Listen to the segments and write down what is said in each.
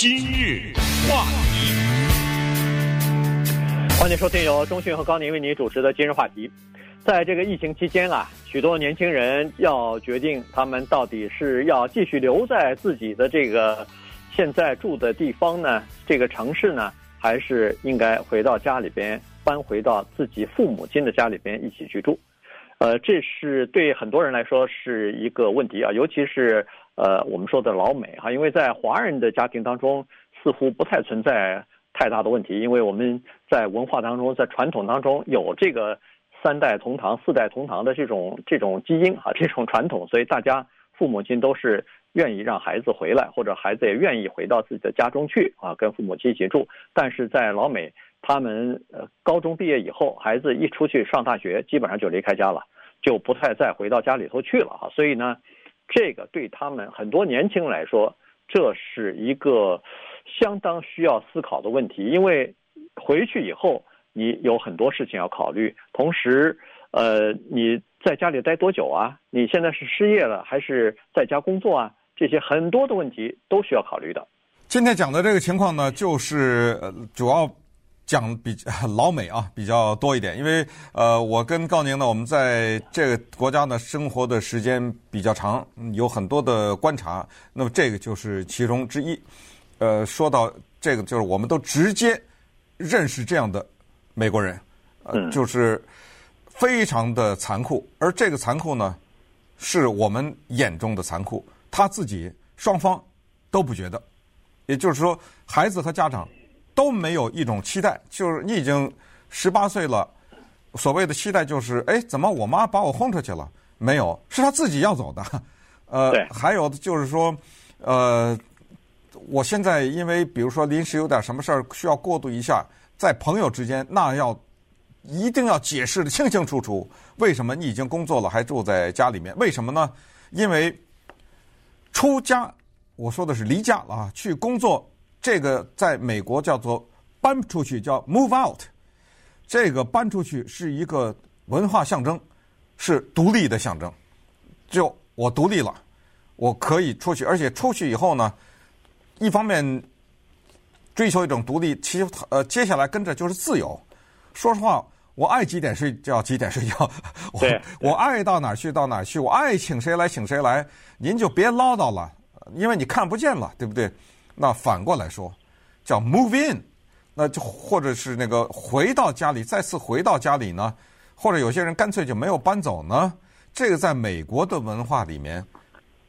今日话题，欢迎收听由中讯和高宁为您主持的今日话题。在这个疫情期间啊，许多年轻人要决定他们到底是要继续留在自己的这个现在住的地方呢，这个城市呢，还是应该回到家里边，搬回到自己父母亲的家里边一起居住。呃，这是对很多人来说是一个问题啊，尤其是呃我们说的老美哈，因为在华人的家庭当中似乎不太存在太大的问题，因为我们在文化当中，在传统当中有这个三代同堂、四代同堂的这种这种基因啊，这种传统，所以大家父母亲都是愿意让孩子回来，或者孩子也愿意回到自己的家中去啊，跟父母亲一起住。但是在老美。他们呃，高中毕业以后，孩子一出去上大学，基本上就离开家了，就不太再回到家里头去了哈。所以呢，这个对他们很多年轻人来说，这是一个相当需要思考的问题。因为回去以后，你有很多事情要考虑，同时，呃，你在家里待多久啊？你现在是失业了还是在家工作啊？这些很多的问题都需要考虑的。今天讲的这个情况呢，就是主要。讲比老美啊比较多一点，因为呃，我跟高宁呢，我们在这个国家呢生活的时间比较长，有很多的观察。那么这个就是其中之一。呃，说到这个，就是我们都直接认识这样的美国人，呃，就是非常的残酷。而这个残酷呢，是我们眼中的残酷，他自己双方都不觉得。也就是说，孩子和家长。都没有一种期待，就是你已经十八岁了，所谓的期待就是，哎，怎么我妈把我轰出去了？没有，是她自己要走的。呃，还有就是说，呃，我现在因为比如说临时有点什么事儿需要过渡一下，在朋友之间，那要一定要解释的清清楚楚，为什么你已经工作了还住在家里面？为什么呢？因为出家，我说的是离家了啊，去工作。这个在美国叫做搬出去，叫 move out。这个搬出去是一个文化象征，是独立的象征。就我独立了，我可以出去，而且出去以后呢，一方面追求一种独立，其实呃，接下来跟着就是自由。说实话，我爱几点睡觉几点睡觉，我我爱到哪儿去到哪儿去，我爱请谁来请谁来，您就别唠叨了，因为你看不见了，对不对？那反过来说，叫 move in，那就或者是那个回到家里，再次回到家里呢，或者有些人干脆就没有搬走呢。这个在美国的文化里面，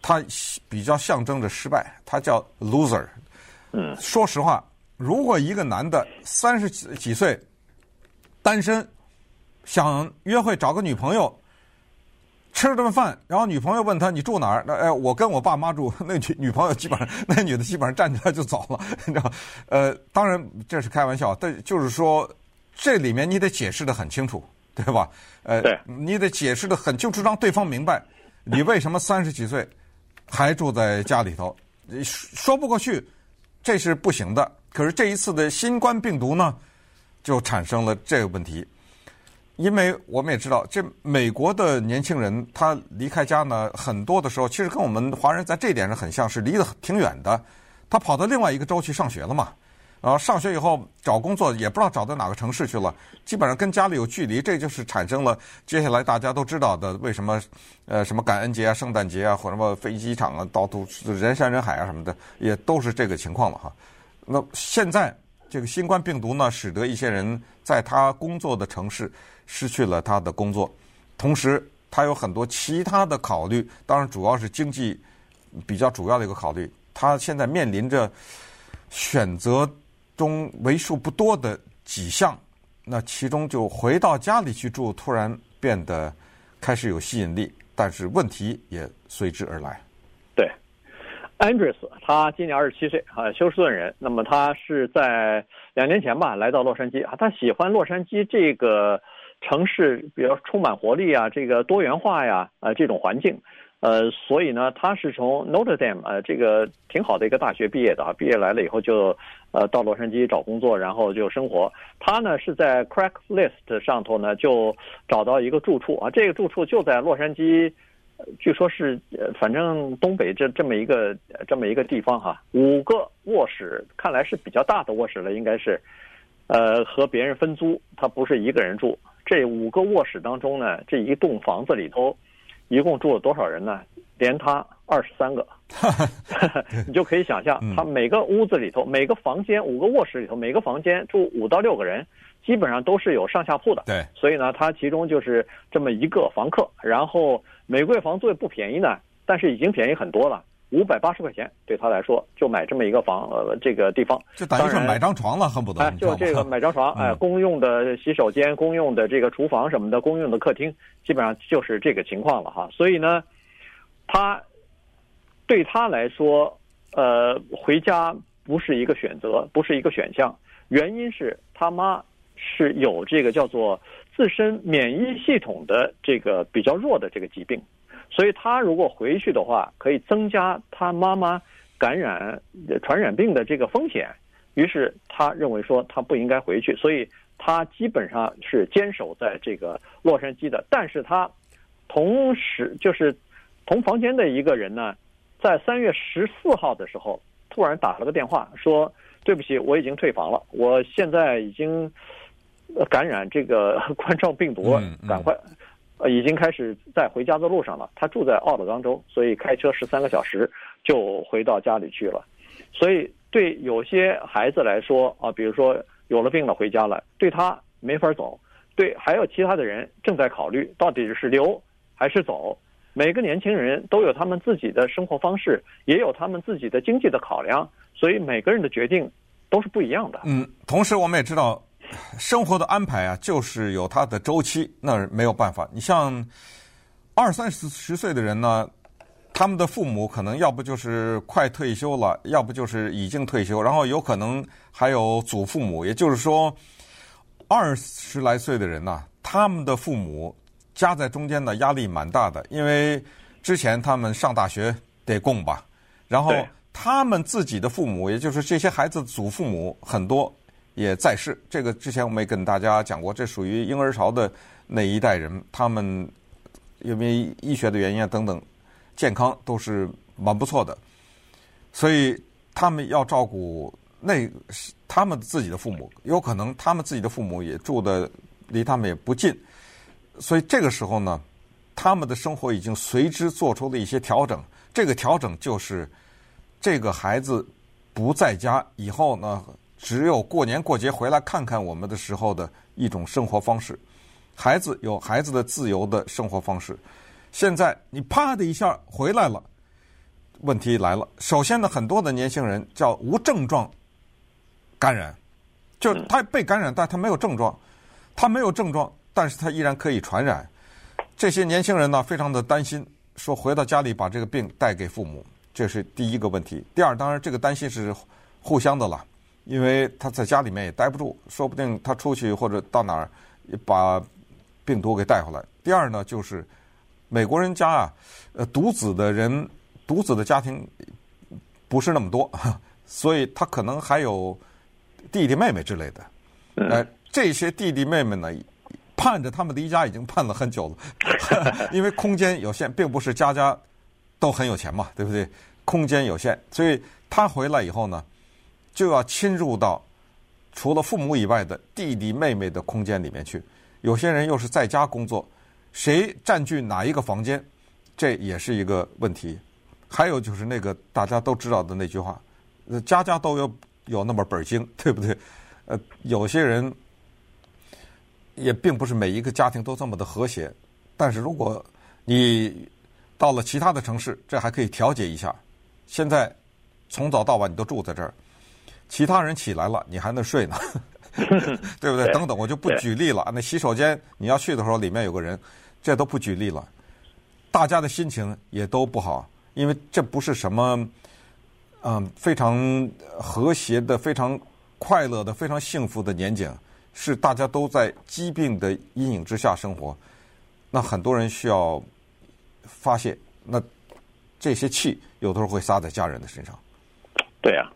它比较象征着失败，它叫 loser。嗯，说实话，如果一个男的三十几几岁，单身，想约会找个女朋友。吃了顿饭，然后女朋友问他，你住哪儿？那哎，我跟我爸妈住。那女女朋友基本上，那女的基本上站起来就走了，你知道？呃，当然这是开玩笑，但就是说这里面你得解释的很清楚，对吧？呃，对，你得解释的很清楚，让对方明白你为什么三十几岁还住在家里头，说不过去，这是不行的。可是这一次的新冠病毒呢，就产生了这个问题。因为我们也知道，这美国的年轻人他离开家呢，很多的时候其实跟我们华人在这一点上很像，是离得挺远的。他跑到另外一个州去上学了嘛，然后上学以后找工作也不知道找到哪个城市去了，基本上跟家里有距离，这就是产生了接下来大家都知道的为什么呃什么感恩节啊、圣诞节啊或什么飞机场啊到处人山人海啊什么的，也都是这个情况了哈。那现在这个新冠病毒呢，使得一些人在他工作的城市。失去了他的工作，同时他有很多其他的考虑，当然主要是经济比较主要的一个考虑。他现在面临着选择中为数不多的几项，那其中就回到家里去住，突然变得开始有吸引力，但是问题也随之而来。，Andres，他今年二十七岁，啊，休斯顿人。那么他是在两年前吧来到洛杉矶啊，他喜欢洛杉矶这个。城市比较充满活力啊，这个多元化呀，呃，这种环境，呃，所以呢，他是从 Notre Dame 呃，这个挺好的一个大学毕业的啊，毕业来了以后就，呃，到洛杉矶找工作，然后就生活。他呢是在 Craigslist 上头呢就找到一个住处啊，这个住处就在洛杉矶，据说是呃，反正东北这这么一个这么一个地方哈，五个卧室，看来是比较大的卧室了，应该是，呃，和别人分租，他不是一个人住。这五个卧室当中呢，这一栋房子里头，一共住了多少人呢？连他二十三个，你就可以想象，他每个屋子里头，每个房间五个卧室里头，每个房间住五到六个人，基本上都是有上下铺的。对，所以呢，他其中就是这么一个房客，然后每个月房租也不便宜呢，但是已经便宜很多了，五百八十块钱对他来说就买这么一个房呃这个地方，就等于是买张床了，恨不得。哎，就这个买张床，哎，公用的洗手间、公用的这个厨房什么的，公用的客厅，基本上就是这个情况了哈。所以呢。他对他来说，呃，回家不是一个选择，不是一个选项。原因是他妈是有这个叫做自身免疫系统的这个比较弱的这个疾病，所以他如果回去的话，可以增加他妈妈感染传染病的这个风险。于是他认为说他不应该回去，所以他基本上是坚守在这个洛杉矶的。但是他同时就是。同房间的一个人呢，在三月十四号的时候，突然打了个电话，说：“对不起，我已经退房了，我现在已经感染这个 冠状病毒，赶快，呃，已经开始在回家的路上了。他住在奥勒冈州，所以开车十三个小时就回到家里去了。所以对有些孩子来说啊，比如说有了病了回家了，对他没法走。对，还有其他的人正在考虑到底是留还是走。”每个年轻人都有他们自己的生活方式，也有他们自己的经济的考量，所以每个人的决定都是不一样的。嗯，同时我们也知道，生活的安排啊，就是有它的周期，那没有办法。你像二三十十岁的人呢，他们的父母可能要不就是快退休了，要不就是已经退休，然后有可能还有祖父母，也就是说，二十来岁的人呢，他们的父母。夹在中间的压力蛮大的，因为之前他们上大学得供吧，然后他们自己的父母，也就是这些孩子的祖父母很多也在世。这个之前我们也跟大家讲过，这属于婴儿潮的那一代人，他们因为医学的原因啊等等，健康都是蛮不错的，所以他们要照顾那他们自己的父母，有可能他们自己的父母也住的离他们也不近。所以这个时候呢，他们的生活已经随之做出了一些调整。这个调整就是，这个孩子不在家以后呢，只有过年过节回来看看我们的时候的一种生活方式。孩子有孩子的自由的生活方式。现在你啪的一下回来了，问题来了。首先呢，很多的年轻人叫无症状感染，就他被感染，但他没有症状，他没有症状。但是他依然可以传染，这些年轻人呢，非常的担心，说回到家里把这个病带给父母，这是第一个问题。第二，当然这个担心是互相的了，因为他在家里面也待不住，说不定他出去或者到哪儿把病毒给带回来。第二呢，就是美国人家啊，呃，独子的人，独子的家庭不是那么多，所以他可能还有弟弟妹妹之类的，呃，这些弟弟妹妹呢。盼着他们离家已经盼了很久了，因为空间有限，并不是家家都很有钱嘛，对不对？空间有限，所以他回来以后呢，就要侵入到除了父母以外的弟弟妹妹的空间里面去。有些人又是在家工作，谁占据哪一个房间，这也是一个问题。还有就是那个大家都知道的那句话：家家都有有那么本经，对不对？呃，有些人。也并不是每一个家庭都这么的和谐，但是如果你到了其他的城市，这还可以调节一下。现在从早到晚你都住在这儿，其他人起来了，你还能睡呢，对不对？等等，我就不举例了。那洗手间你要去的时候，里面有个人，这都不举例了。大家的心情也都不好，因为这不是什么嗯非常和谐的、非常快乐的、非常幸福的年景。是大家都在疾病的阴影之下生活，那很多人需要发泄，那这些气有的时候会撒在家人的身上。对呀、啊，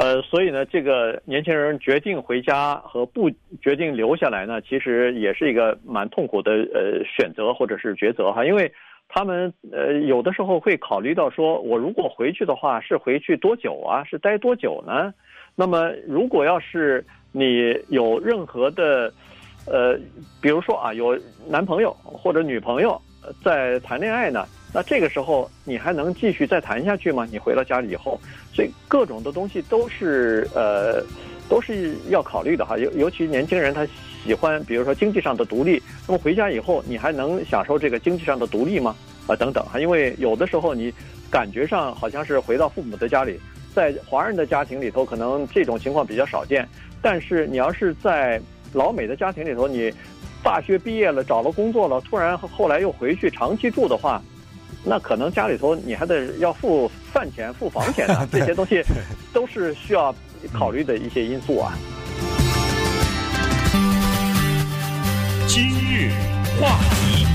呃，所以呢，这个年轻人决定回家和不决定留下来呢，其实也是一个蛮痛苦的呃选择或者是抉择哈，因为他们呃有的时候会考虑到说，我如果回去的话，是回去多久啊？是待多久呢？那么如果要是你有任何的，呃，比如说啊，有男朋友或者女朋友在谈恋爱呢，那这个时候你还能继续再谈下去吗？你回到家里以后，所以各种的东西都是呃都是要考虑的哈。尤尤其年轻人他喜欢，比如说经济上的独立，那么回家以后你还能享受这个经济上的独立吗？啊，等等哈，因为有的时候你感觉上好像是回到父母的家里。在华人的家庭里头，可能这种情况比较少见。但是你要是在老美的家庭里头，你大学毕业了，找了工作了，突然后来又回去长期住的话，那可能家里头你还得要付饭钱、付房钱啊，这些东西都是需要考虑的一些因素啊。今日话题。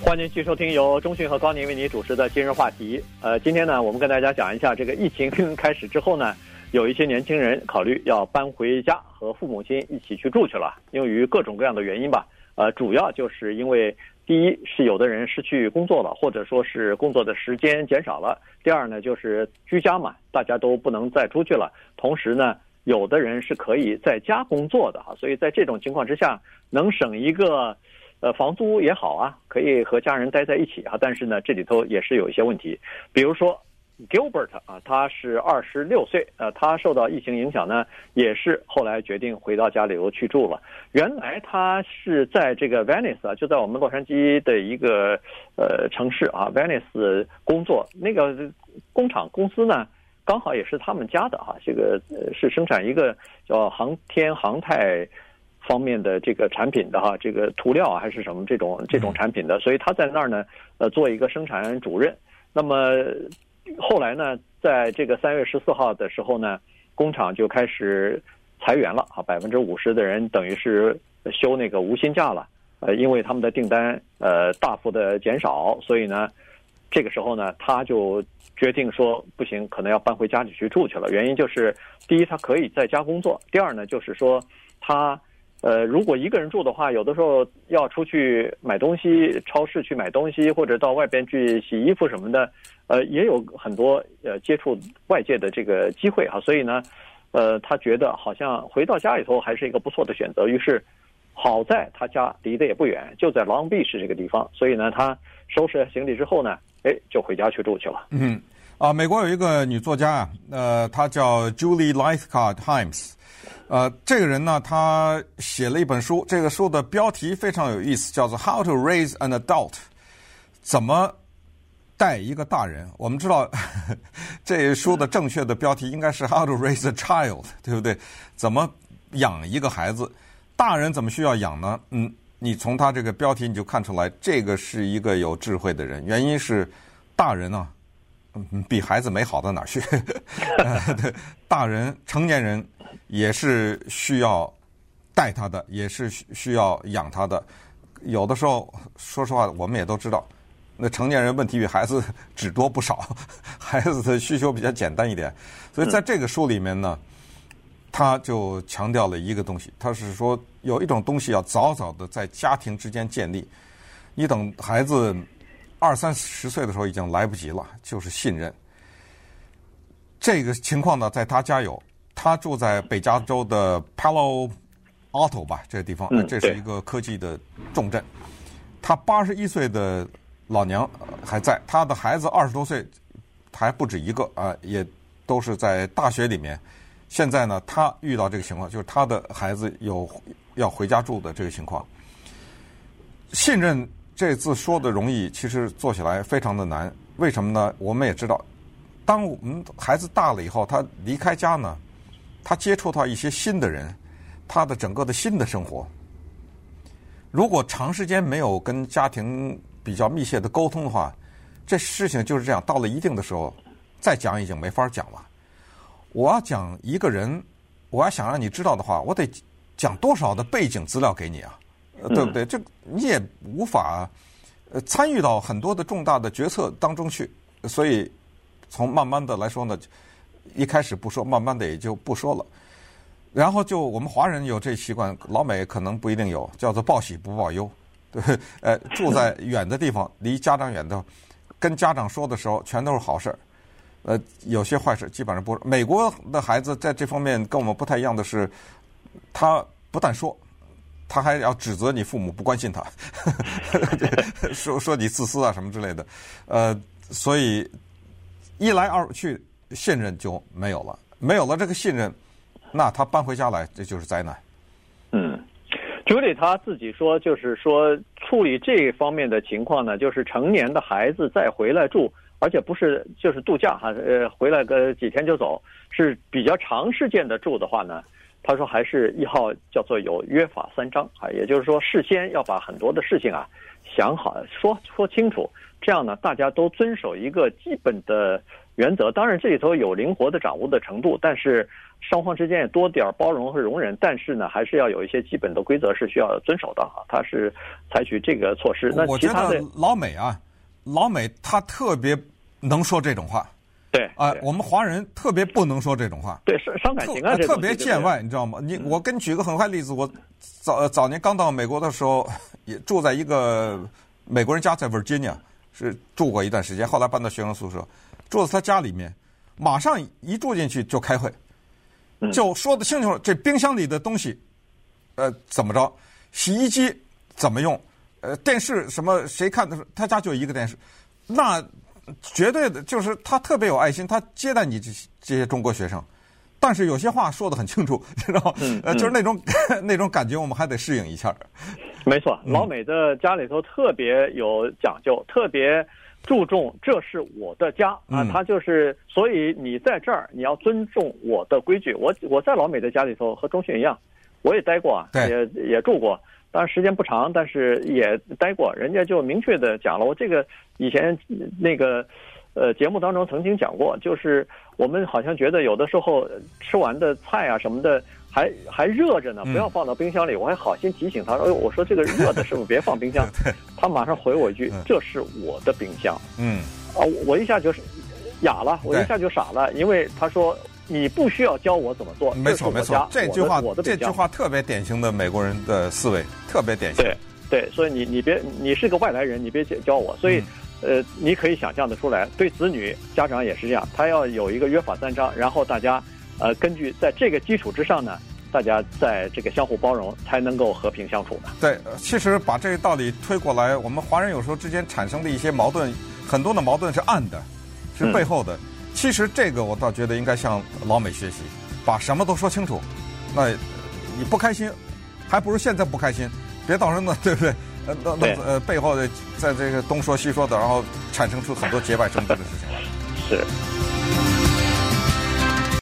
欢迎继续收听由中讯和高宁为您主持的今日话题。呃，今天呢，我们跟大家讲一下这个疫情 开始之后呢，有一些年轻人考虑要搬回家和父母亲一起去住去了，由于各种各样的原因吧。呃，主要就是因为第一是有的人失去工作了，或者说是工作的时间减少了；第二呢，就是居家嘛，大家都不能再出去了。同时呢，有的人是可以在家工作的哈，所以在这种情况之下，能省一个。呃，房租也好啊，可以和家人待在一起啊。但是呢，这里头也是有一些问题，比如说 Gilbert 啊，他是二十六岁，呃，他受到疫情影响呢，也是后来决定回到家里头去住了。原来他是在这个 Venice 啊，就在我们洛杉矶的一个呃城市啊，Venice 工作。那个工厂公司呢，刚好也是他们家的哈，这个是生产一个叫航天航太。方面的这个产品的哈，这个涂料啊还是什么这种这种产品的，所以他在那儿呢，呃，做一个生产主任。那么后来呢，在这个三月十四号的时候呢，工厂就开始裁员了啊，百分之五十的人等于是休那个无薪假了。呃，因为他们的订单呃大幅的减少，所以呢，这个时候呢，他就决定说不行，可能要搬回家里去住去了。原因就是第一，他可以在家工作；第二呢，就是说他。呃，如果一个人住的话，有的时候要出去买东西，超市去买东西，或者到外边去洗衣服什么的，呃，也有很多呃接触外界的这个机会哈。所以呢，呃，他觉得好像回到家里头还是一个不错的选择。于是，好在他家离得也不远，就在 Long Beach 这个地方。所以呢，他收拾行李之后呢，哎，就回家去住去了。嗯，啊，美国有一个女作家啊，呃，她叫 Julie Lythcott Himes。呃，这个人呢，她写了一本书，这个书的标题非常有意思，叫做《How to Raise an Adult》，怎么带一个大人？我们知道 这书的正确的标题应该是《How to Raise a Child》，对不对？怎么养一个孩子？大人怎么需要养呢？嗯，你从他这个标题你就看出来，这个是一个有智慧的人。原因是大人呢，嗯，比孩子没好到哪儿去。对，大人成年人。也是需要带他的，也是需要养他的。有的时候，说实话，我们也都知道，那成年人问题比孩子只多不少，孩子的需求比较简单一点。所以在这个书里面呢，他就强调了一个东西，他是说有一种东西要早早的在家庭之间建立。你等孩子二三十岁的时候已经来不及了，就是信任。这个情况呢，在他家有。他住在北加州的 Palo Alto 吧，这个地方，这是一个科技的重镇。他八十一岁的老娘还在，他的孩子二十多岁，还不止一个啊，也都是在大学里面。现在呢，他遇到这个情况，就是他的孩子有要回家住的这个情况。信任这字说的容易，其实做起来非常的难。为什么呢？我们也知道，当我们孩子大了以后，他离开家呢。他接触到一些新的人，他的整个的新的生活，如果长时间没有跟家庭比较密切的沟通的话，这事情就是这样。到了一定的时候，再讲已经没法讲了。我要讲一个人，我要想让你知道的话，我得讲多少的背景资料给你啊，对不对？这你也无法呃参与到很多的重大的决策当中去。所以从慢慢的来说呢。一开始不说，慢慢的也就不说了。然后就我们华人有这习惯，老美可能不一定有，叫做报喜不报忧。对，呃，住在 远的地方，离家长远的，跟家长说的时候全都是好事儿，呃，有些坏事基本上不。美国的孩子在这方面跟我们不太一样的是，他不但说，他还要指责你父母不关心他，说说你自私啊什么之类的，呃，所以一来二去信任就没有了，没有了这个信任，那他搬回家来这就是灾难。嗯。朱莉他自己说，就是说处理这方面的情况呢，就是成年的孩子再回来住，而且不是就是度假哈，呃，回来个几天就走，是比较长时间的住的话呢，他说还是一号叫做有约法三章啊，也就是说事先要把很多的事情啊想好说说清楚，这样呢大家都遵守一个基本的原则，当然这里头有灵活的掌握的程度，但是。双方之间也多点包容和容忍，但是呢，还是要有一些基本的规则是需要遵守的啊。他是采取这个措施。那其他的老美啊，老美他特别能说这种话。对啊、呃，我们华人特别不能说这种话。对，伤伤感情啊，特别见外，你知道吗？你我跟你举个很坏例子，我早早年刚到美国的时候，也住在一个美国人家，在 Virginia 是住过一段时间，后来搬到学生宿舍，住在他家里面，马上一住进去就开会。就说得清楚了，这冰箱里的东西，呃，怎么着？洗衣机怎么用？呃，电视什么？谁看的是？他家就一个电视，那绝对的就是他特别有爱心，他接待你这这些中国学生，但是有些话说的很清楚，知道吗？呃，就是那种 那种感觉，我们还得适应一下。没错，老美的家里头特别有讲究，特别。注重这是我的家啊，他就是，所以你在这儿你要尊重我的规矩。我我在老美的家里头和中迅一样，我也待过啊，也也住过，当然时间不长，但是也待过。人家就明确的讲了，我这个以前那个呃节目当中曾经讲过，就是我们好像觉得有的时候吃完的菜啊什么的。还还热着呢，不要放到冰箱里。嗯、我还好心提醒他，哎呦，我说这个热的，是不是别放冰箱？他马上回我一句：“嗯、这是我的冰箱。”嗯，啊，我一下就是哑了，我一下就傻了，因为他说你不需要教我怎么做。没错没错，这句话我的这句话特别典型的美国人的思维，特别典型。对对，所以你你别你是个外来人，你别教我。所以、嗯、呃，你可以想象的出来，对子女家长也是这样，他要有一个约法三章，然后大家。呃，根据在这个基础之上呢，大家在这个相互包容，才能够和平相处的。对，其实把这个道理推过来，我们华人有时候之间产生的一些矛盾，很多的矛盾是暗的，是背后的。嗯、其实这个我倒觉得应该向老美学习，把什么都说清楚。那你不开心，还不如现在不开心，别到时候呢，对不对？呃，那那呃背后的在这个东说西说的，然后产生出很多节外生枝的事情来。是。